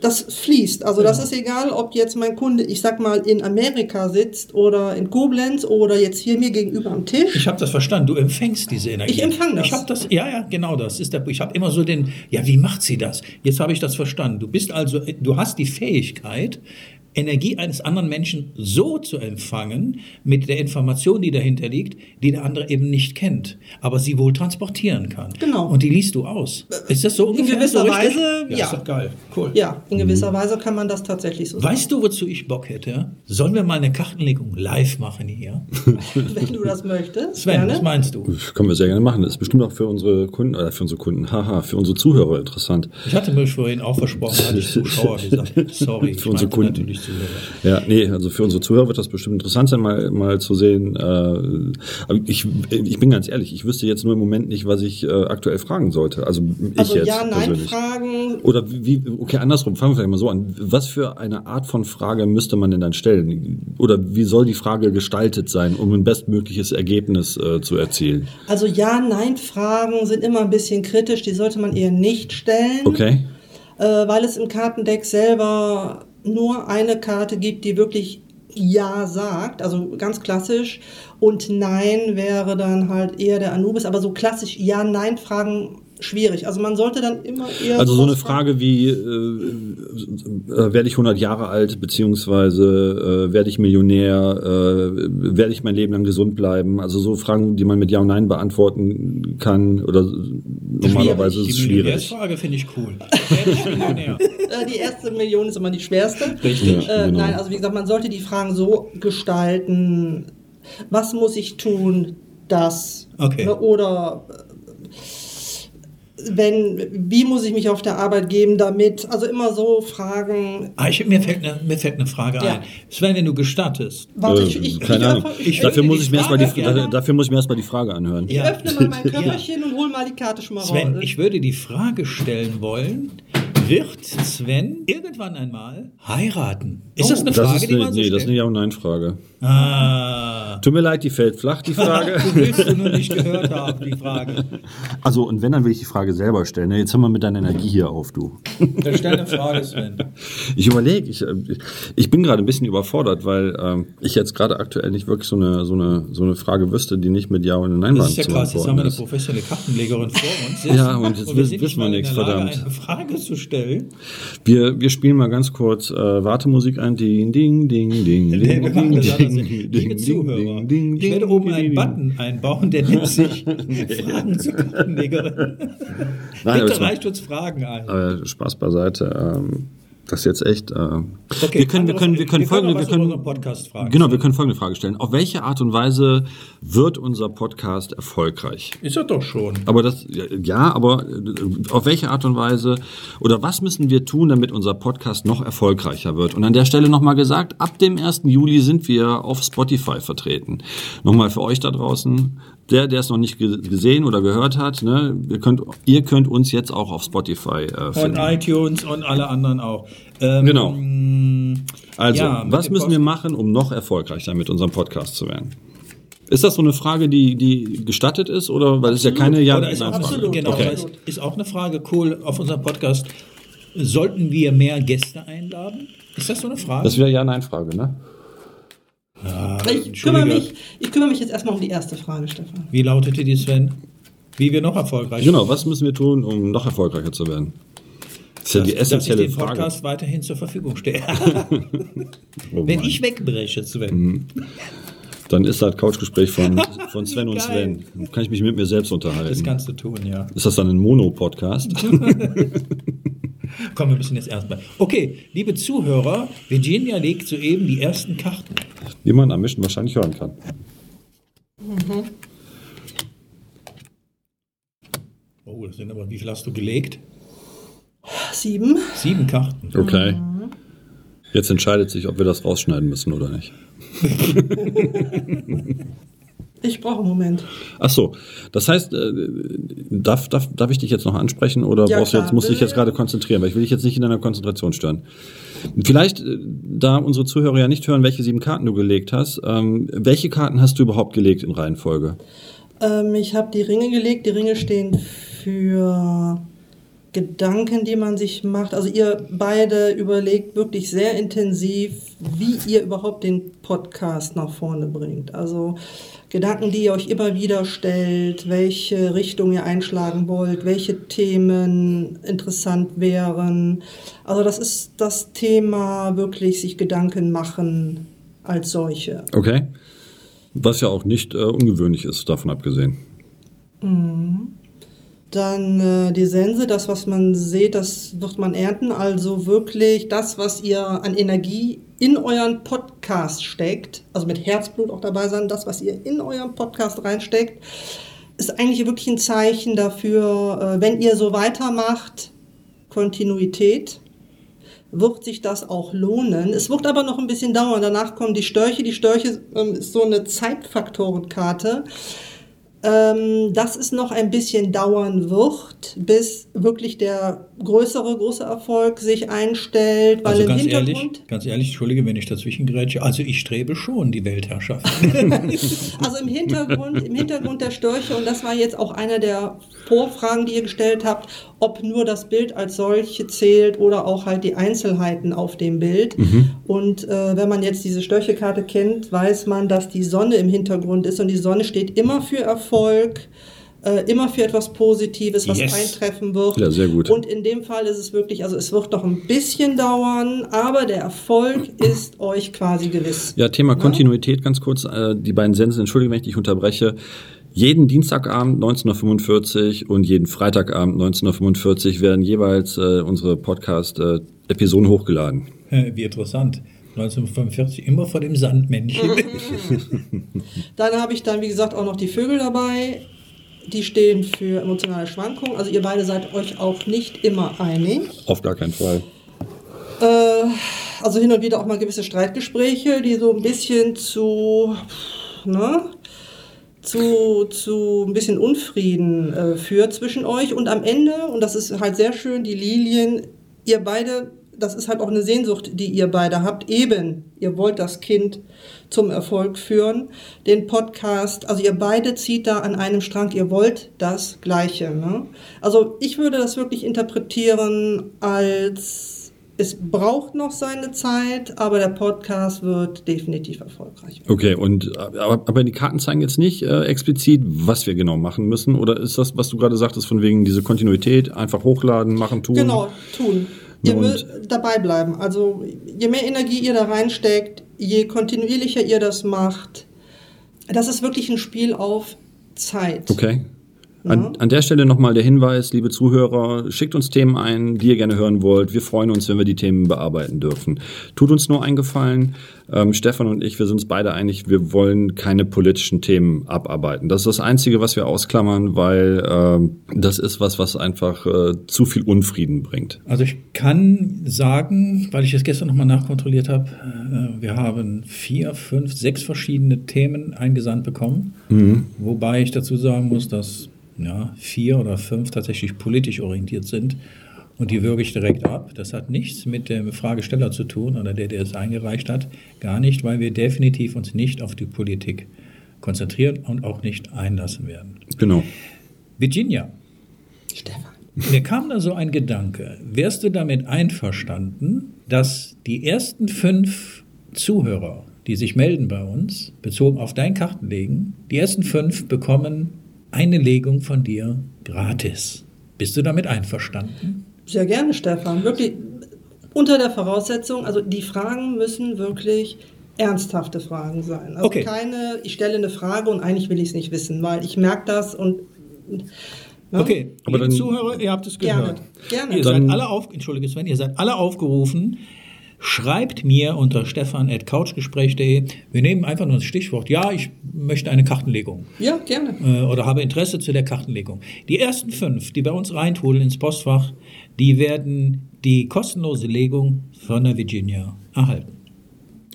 Speaker 3: Das fließt. Also das ist egal, ob jetzt mein Kunde, ich sag mal, in Amerika sitzt oder in Koblenz oder jetzt hier mir gegenüber am Tisch.
Speaker 2: Ich habe das verstanden. Du empfängst diese Energie.
Speaker 3: Ich empfang das.
Speaker 2: Ich habe das. Ja, ja, genau. Das ist der. Ich habe immer so den. Ja, wie macht sie das? Jetzt habe ich das verstanden. Du bist also. Du hast die Fähigkeit. Energie eines anderen Menschen so zu empfangen, mit der Information, die dahinter liegt, die der andere eben nicht kennt, aber sie wohl transportieren kann.
Speaker 3: Genau.
Speaker 2: Und die liest du aus. Ist das so
Speaker 3: In
Speaker 2: ungefähr
Speaker 3: gewisser
Speaker 2: so?
Speaker 3: Weise,
Speaker 2: ja.
Speaker 3: ja.
Speaker 2: Ist doch geil. Cool.
Speaker 3: Ja, in gewisser Weise kann man das tatsächlich so sagen.
Speaker 2: Weißt du, wozu ich Bock hätte? Sollen wir mal eine Kartenlegung live machen hier?
Speaker 3: Wenn du das möchtest.
Speaker 2: Sven,
Speaker 3: gerne.
Speaker 2: was meinst du?
Speaker 1: Können wir sehr gerne machen. Das ist bestimmt auch für unsere Kunden, oder für unsere Kunden, haha, für unsere Zuhörer interessant.
Speaker 2: Ich hatte mir vorhin auch versprochen, hatte ich Zuschauer gesagt. Sorry, ich
Speaker 1: Für unsere Kunden.
Speaker 2: natürlich.
Speaker 1: Ja, nee, also für unsere Zuhörer wird das bestimmt interessant sein, mal, mal zu sehen. Äh, aber ich, ich bin ganz ehrlich, ich wüsste jetzt nur im Moment nicht, was ich äh, aktuell fragen sollte. Also ich
Speaker 3: Also
Speaker 1: jetzt
Speaker 3: ja, nein,
Speaker 1: persönlich.
Speaker 3: Fragen.
Speaker 1: Oder wie, okay, andersrum, fangen wir vielleicht mal so an. Was für eine Art von Frage müsste man denn dann stellen? Oder wie soll die Frage gestaltet sein, um ein bestmögliches Ergebnis äh, zu erzielen?
Speaker 3: Also ja, nein, Fragen sind immer ein bisschen kritisch, die sollte man eher nicht stellen.
Speaker 1: Okay?
Speaker 3: äh, weil es im Kartendeck selber nur eine Karte gibt, die wirklich Ja sagt, also ganz klassisch. Und Nein wäre dann halt eher der Anubis, aber so klassisch Ja-Nein-Fragen schwierig. Also man sollte dann immer eher.
Speaker 1: Also so eine. Frage wie, äh, äh, werde ich 100 Jahre alt, beziehungsweise äh, werde ich Millionär, äh, werde ich mein Leben lang gesund bleiben? Also so Fragen, die man mit Ja und Nein beantworten kann oder normalerweise ist es
Speaker 2: Die
Speaker 1: schwierig.
Speaker 2: Millionärsfrage finde ich cool. Werde ich Millionär?
Speaker 3: Äh, die erste Million ist immer die schwerste.
Speaker 2: Richtig.
Speaker 1: Ja,
Speaker 3: Äh,
Speaker 1: genau.
Speaker 3: Nein, also wie gesagt, man sollte die Fragen so gestalten, was muss ich tun, das.
Speaker 2: Okay.
Speaker 3: Ne, Oder äh, wenn, wie muss ich mich auf der Arbeit geben damit? Also immer so Fragen.
Speaker 2: Ah, ich, mir, fällt eine, mir fällt eine Frage
Speaker 3: Ja.
Speaker 2: ein. Sven, wenn du gestattest.
Speaker 3: Warte,
Speaker 1: Äh,
Speaker 3: ich, ich,
Speaker 1: keine
Speaker 3: ich,
Speaker 1: Ahnung.
Speaker 2: Ich
Speaker 1: dafür, muss ich mir erstmal die,
Speaker 2: Frage gerne-
Speaker 1: da- dafür muss ich mir erstmal die Frage anhören.
Speaker 3: ich
Speaker 2: Ja.
Speaker 3: öffne mal mein
Speaker 2: Ja.
Speaker 3: Köfferchen und hole mal die Karte schon mal
Speaker 2: Sven,
Speaker 3: raus.
Speaker 2: ich würde die Frage stellen wollen, wird Sven irgendwann einmal heiraten? Ist das eine
Speaker 1: Das
Speaker 2: Frage,
Speaker 1: ist
Speaker 2: die
Speaker 1: eine,
Speaker 2: man so
Speaker 1: nee, das ist
Speaker 2: stellt?
Speaker 1: eine Ja- und Nein-Frage.
Speaker 2: Ah,
Speaker 1: Tut mir leid, die fällt flach, die Frage.
Speaker 2: du willst du nur nicht gehört haben, die Frage.
Speaker 1: also, und wenn, dann will ich die Frage selber stellen. Jetzt hör mal mit deiner Energie hier auf, du.
Speaker 2: Dann stell eine Frage, Sven.
Speaker 1: Ich überlege, ich, äh, ich bin gerade ein bisschen überfordert, weil ähm, ich jetzt gerade aktuell nicht wirklich so eine, so, eine, so eine Frage wüsste, die nicht mit Ja oder Nein
Speaker 2: Das ist ja krass, jetzt haben wir eine
Speaker 1: ist.
Speaker 2: professionelle Kartenlegerin vor uns sitzen.
Speaker 1: Ja, und jetzt wissen- wir nichts, verdammt.
Speaker 2: eine Frage zu stellen.
Speaker 1: Wir, wir spielen mal ganz kurz äh, Wartemusik ein. Ding, ding, ding, ding, ding, ding,
Speaker 2: anders.
Speaker 1: ding,
Speaker 2: Liebe
Speaker 1: ding,
Speaker 2: Zuhörer,
Speaker 1: ding, ding,
Speaker 2: ich werde
Speaker 1: ding,
Speaker 2: oben
Speaker 1: ding,
Speaker 2: einen
Speaker 1: ding.
Speaker 2: Button einbauen, der nennt sich Fragen zur Kartenlegerin. Bitte reicht uns Fragen ein.
Speaker 1: Spaß beiseite. Ähm, das ist jetzt echt. Äh,
Speaker 2: Okay,
Speaker 1: wir können, wir können, wir können folgende, wir
Speaker 2: was über unseren
Speaker 1: können,
Speaker 2: Podcast fragen.
Speaker 1: genau, wir können folgende Frage stellen: Auf welche Art und Weise wird unser Podcast erfolgreich?
Speaker 2: Ist er doch schon.
Speaker 1: Aber das, ja, aber äh, auf welche Art und Weise oder was müssen wir tun, damit unser Podcast noch erfolgreicher wird? Und an der Stelle nochmal gesagt, ab dem 1. Juli sind wir auf Spotify vertreten. Nochmal für euch da draußen, der, der es noch nicht ge- gesehen oder gehört hat, ne, ihr könnt, ihr könnt uns jetzt auch auf Spotify äh,
Speaker 2: Und
Speaker 1: finden.
Speaker 2: iTunes und alle anderen auch. Ähm,
Speaker 1: Genau. Also,
Speaker 2: ja,
Speaker 1: was müssen wir machen, um noch erfolgreicher mit unserem Podcast zu werden? Ist das so eine Frage, die, die gestattet ist? Oder weil es ja keine Ja
Speaker 2: Oder ist auch.
Speaker 3: Absolut.
Speaker 2: genau,
Speaker 1: Okay.
Speaker 2: ist, ist auch eine Frage, cool, auf unserem Podcast. Sollten wir mehr Gäste einladen? Ist das so eine Frage?
Speaker 1: Das wäre Ja-Nein-Frage, ne?
Speaker 3: Ich, kümmere mich, ich kümmere mich jetzt erstmal um die erste Frage, Stefan.
Speaker 2: Wie lautete die, Sven? Wie wir noch erfolgreicher
Speaker 1: Genau, was müssen wir tun, um noch erfolgreicher zu werden? Das ist ja die
Speaker 2: dass
Speaker 1: essentielle
Speaker 2: ich den
Speaker 1: Frage.
Speaker 2: Podcast weiterhin zur Verfügung stehe.
Speaker 1: Oh
Speaker 2: Wenn ich wegbreche, Sven.
Speaker 1: Dann ist das Couchgespräch von, von Sven und. Sven. Dann kann ich mich mit mir selbst
Speaker 2: Das
Speaker 1: unterhalten.
Speaker 2: kannst du tun, ja.
Speaker 1: Ist das dann ein Mono-Podcast?
Speaker 2: Komm, wir müssen jetzt erstmal. Okay, liebe Zuhörer, Virginia legt soeben die ersten Karten.
Speaker 1: Wie man am Mischen wahrscheinlich hören kann.
Speaker 2: Oh, das sind aber, wie viel hast du gelegt?
Speaker 3: Sieben.
Speaker 2: Sieben Karten.
Speaker 1: Okay. Jetzt entscheidet sich, ob wir das rausschneiden müssen oder nicht.
Speaker 3: Ich brauche einen Moment.
Speaker 1: Ach so, das heißt, äh, darf, darf, darf ich dich jetzt noch ansprechen oder
Speaker 3: Ja,
Speaker 1: brauchst
Speaker 3: klar.
Speaker 1: jetzt, musst du dich jetzt gerade konzentrieren, weil ich will dich jetzt nicht in deiner Konzentration stören. Vielleicht, äh, da unsere Zuhörer ja nicht hören, welche sieben Karten du gelegt hast, ähm, welche Karten hast du überhaupt gelegt in Reihenfolge?
Speaker 3: Ähm, ich habe die Ringe gelegt. Die Ringe stehen für Gedanken, die man sich macht. Also ihr beide überlegt wirklich sehr intensiv, wie ihr überhaupt den Podcast nach vorne bringt. Also Gedanken, die ihr euch immer wieder stellt, welche Richtung ihr einschlagen wollt, welche Themen interessant wären. Also das ist das Thema wirklich sich Gedanken machen als solche.
Speaker 1: Okay. Was ja auch nicht äh, ungewöhnlich ist, davon abgesehen.
Speaker 3: Mhm. Dann äh, die Sense, das, was man sieht, das wird man ernten. Also wirklich das, was ihr an Energie in euren Podcast steckt, also mit Herzblut auch dabei sein, das, was ihr in euren Podcast reinsteckt, ist eigentlich wirklich ein Zeichen dafür, äh, wenn ihr so weitermacht, Kontinuität, wird sich das auch lohnen. Es wird aber noch ein bisschen dauern. Danach kommen die Störche. Die Störche ähm, ist so eine Zeitfaktorenkarte ähm, dass es noch ein bisschen dauern wird, bis wirklich der größere, große Erfolg sich einstellt.
Speaker 2: Weil also ganz im Hintergrund ehrlich, ganz ehrlich, entschuldige, wenn ich dazwischen grätsche, also ich strebe schon die Weltherrschaft.
Speaker 3: also im Hintergrund, im Hintergrund der Störche, und das war jetzt auch einer der Vorfragen, die ihr gestellt habt, ob nur das Bild als solche zählt oder auch halt die Einzelheiten auf dem Bild. Mhm. Und äh, wenn man jetzt diese Störchekarte kennt, weiß man, dass die Sonne im Hintergrund ist und die Sonne steht immer für Erfolg. Äh, immer für etwas Positives, was yes. eintreffen wird.
Speaker 1: Ja, sehr gut.
Speaker 3: Und in dem Fall ist es wirklich, also es wird noch ein bisschen dauern, aber der Erfolg ist euch quasi gewiss.
Speaker 1: Ja, Thema ja? Kontinuität ganz kurz. Äh, die beiden Sensen, entschuldige, wenn ich dich unterbreche. Jeden Dienstagabend 19.45 und jeden Freitagabend 19.45 werden jeweils äh, unsere Podcast-Episoden äh, hochgeladen.
Speaker 2: Wie interessant. 1945 immer vor dem Sandmännchen.
Speaker 3: dann habe ich dann, wie gesagt, auch noch die Vögel dabei. Die stehen für emotionale Schwankungen. Also ihr beide seid euch auch nicht immer einig.
Speaker 1: Auf gar keinen Fall.
Speaker 3: Äh, also hin und wieder auch mal gewisse Streitgespräche, die so ein bisschen zu, ne, zu, zu ein bisschen Unfrieden äh, führt zwischen euch. Und am Ende, und das ist halt sehr schön, die Lilien, ihr beide, das ist halt auch eine Sehnsucht, die ihr beide habt, eben, ihr wollt das Kind zum Erfolg führen, den Podcast, also ihr beide zieht da an einem Strang, ihr wollt das Gleiche. Ne? Also ich würde das wirklich interpretieren als es braucht noch seine Zeit, aber der Podcast wird definitiv erfolgreich.
Speaker 1: Okay, und aber, aber die Karten zeigen jetzt nicht äh, explizit, was wir genau machen müssen, oder ist das, was du gerade sagtest, von wegen diese Kontinuität, einfach hochladen, machen, tun?
Speaker 3: Genau, tun. Ihr müsst dabei bleiben. Also je mehr Energie ihr da reinsteckt, je kontinuierlicher ihr das macht, das ist wirklich ein Spiel auf Zeit.
Speaker 1: Okay. An, an der Stelle nochmal der Hinweis, liebe Zuhörer, schickt uns Themen ein, die ihr gerne hören wollt. Wir freuen uns, wenn wir die Themen bearbeiten dürfen. Tut uns nur einen Gefallen. Ähm, Stefan und ich, wir sind uns beide einig, wir wollen keine politischen Themen abarbeiten. Das ist das Einzige, was wir ausklammern, weil ähm, das ist was, was einfach äh, zu viel Unfrieden bringt.
Speaker 2: Also ich kann sagen, weil ich es gestern nochmal nachkontrolliert habe, äh, wir haben vier, fünf, sechs verschiedene Themen eingesandt bekommen. Mhm. Wobei ich dazu sagen muss, dass ja, vier oder fünf tatsächlich politisch orientiert sind. Und die würge ich direkt ab. Das hat nichts mit dem Fragesteller zu tun oder der, der es eingereicht hat. Gar nicht, weil wir definitiv uns nicht auf die Politik konzentrieren und auch nicht einlassen werden.
Speaker 1: Genau.
Speaker 2: Virginia.
Speaker 3: Stefan.
Speaker 2: Mir kam da so ein Gedanke. Wärst du damit einverstanden, dass die ersten fünf Zuhörer, die sich melden bei uns, bezogen auf dein Kartenlegen, die ersten fünf bekommen eine Legung von dir gratis. Bist du damit einverstanden?
Speaker 3: Sehr gerne, Stefan. Wirklich unter der Voraussetzung, also die Fragen müssen wirklich ernsthafte Fragen sein. Also okay. keine, ich stelle eine Frage und eigentlich will ich es nicht wissen, weil ich merke das und
Speaker 2: Ne? Okay, aber dann, Zuhörer, ihr habt es gehört. Gerne. gerne. Ihr seid alle auf, entschuldige Sven, ihr seid alle aufgerufen, Schreibt mir unter stefan.couchgespräch.de. Wir nehmen einfach nur das Stichwort, ja, ich möchte eine Kartenlegung.
Speaker 3: Ja, gerne.
Speaker 2: Äh, oder habe Interesse zu der Kartenlegung. Die ersten fünf, die bei uns reintrudeln ins Postfach, die werden die kostenlose Legung von der Virginia erhalten.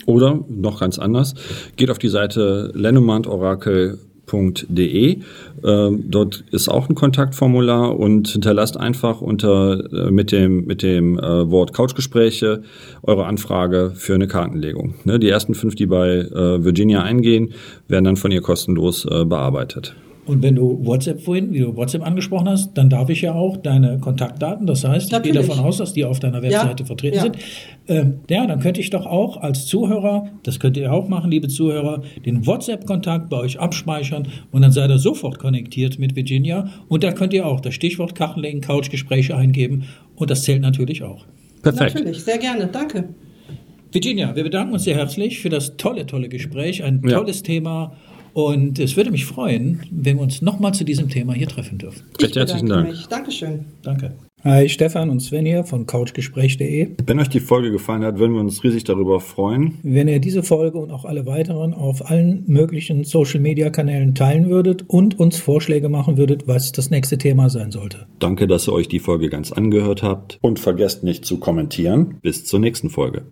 Speaker 1: Oder noch ganz anders, geht auf die Seite Lenormand www.ftf.de. Ähm, dort ist auch ein Kontaktformular und hinterlasst einfach unter äh, mit dem mit dem äh, Wort Couchgespräche eure Anfrage für eine Kartenlegung. Ne, die ersten fünf, die bei äh, Virginia eingehen, werden dann von ihr kostenlos äh, bearbeitet.
Speaker 2: Und wenn du WhatsApp vorhin, wie du WhatsApp angesprochen hast, dann darf ich ja auch deine Kontaktdaten, das heißt, ich gehe
Speaker 3: Natürlich.
Speaker 2: davon aus, dass die auf deiner Webseite
Speaker 3: Ja,
Speaker 2: vertreten
Speaker 3: ja.
Speaker 2: sind. Ähm, ja, dann könnte ich doch auch als Zuhörer, das könnt ihr auch machen, liebe Zuhörer, den WhatsApp-Kontakt bei euch abspeichern und dann seid ihr sofort konnektiert mit Virginia. Und da könnt ihr auch das Stichwort Kachenlegen, Couchgespräche eingeben und das zählt natürlich auch.
Speaker 1: Perfekt.
Speaker 3: Natürlich, sehr gerne. Danke.
Speaker 2: Virginia, wir bedanken uns sehr herzlich für das tolle, tolle Gespräch, ein
Speaker 1: Ja.
Speaker 2: tolles Thema. Und es würde mich freuen, wenn wir uns nochmal zu diesem Thema hier treffen dürfen.
Speaker 1: Recht herzlichen Dank.
Speaker 3: Mich. Dankeschön.
Speaker 2: Danke. Hi, Stefan und Sven hier von couchgespräch.de.
Speaker 1: Wenn euch die Folge gefallen hat, würden wir uns riesig darüber freuen.
Speaker 2: Wenn ihr diese Folge und auch alle weiteren auf allen möglichen Social-Media-Kanälen teilen würdet und uns Vorschläge machen würdet, was das nächste Thema sein sollte.
Speaker 1: Danke, dass ihr euch die Folge ganz angehört habt. Und vergesst nicht zu kommentieren. Bis zur nächsten Folge.